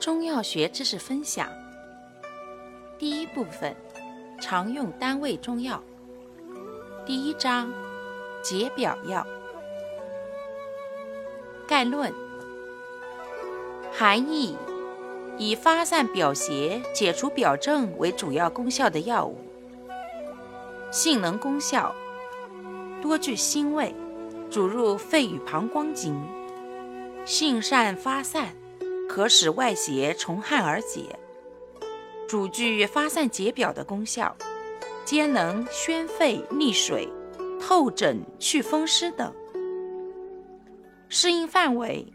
中药学知识分享，第一部分，常用单位中药。第一章，解表药。概论：含义，以发散表邪、解除表症为主要功效的药物。性能功效，多具腥味，主入肺与膀胱经，性善发散。可使外邪从汗而解，主具发散解表的功效，兼能宣肺利水、透疹祛风湿等。适应范围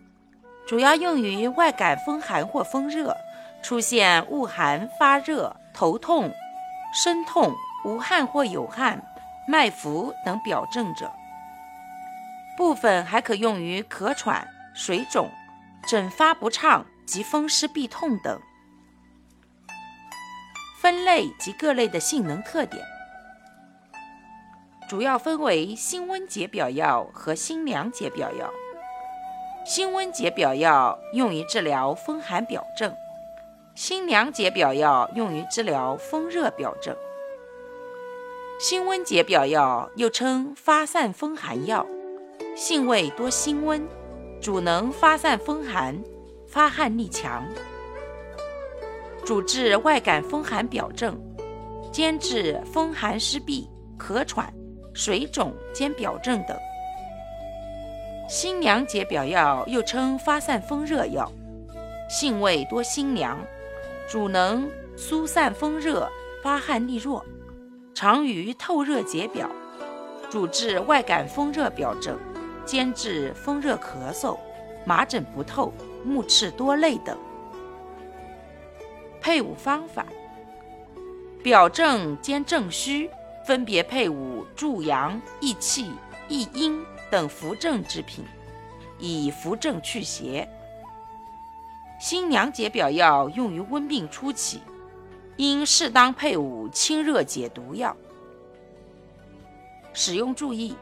主要用于外感风寒或风热，出现恶寒、发热、头痛、身痛、无汗或有汗、脉浮等表症者。部分还可用于咳喘、水肿。疹发不畅及风湿痹痛等。分类及各类的性能特点，主要分为辛温解表药和辛凉解表药。辛温解表药用于治疗风寒表症，辛凉解表药用于治疗风热表症。辛温解表药又称发散风寒药，性味多辛温。主能发散风寒，发汗力强，主治外感风寒表症，兼治风寒湿痹、咳喘、水肿兼表症等。辛凉解表药又称发散风热药，性味多辛凉，主能疏散风热，发汗力弱，常于透热解表，主治外感风热表症。兼治风热咳嗽、麻疹不透、目赤多泪等。配伍方法：表证兼正虚，分别配伍助阳、益气、益阴等扶正之品，以扶正祛邪。辛凉解表药用于温病初期，应适当配伍清热解毒药。使用注意：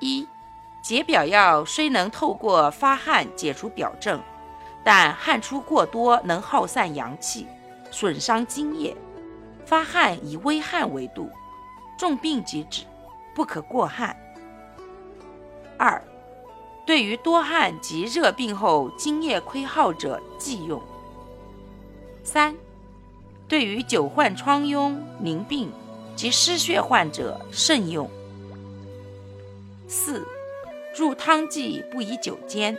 一。解表药虽能透过发汗解除表症，但汗出过多能耗散阳气，损伤津液。发汗以微汗为度，重病即止，不可过汗。二，对于多汗及热病后津液亏耗者忌用。三，对于久患疮痈、淋病及失血患者慎用。四。入汤剂不宜久煎，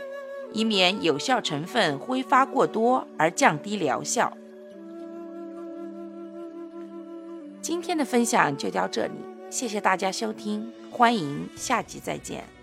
以免有效成分挥发过多而降低疗效。今天的分享就到这里，谢谢大家收听，欢迎下集再见。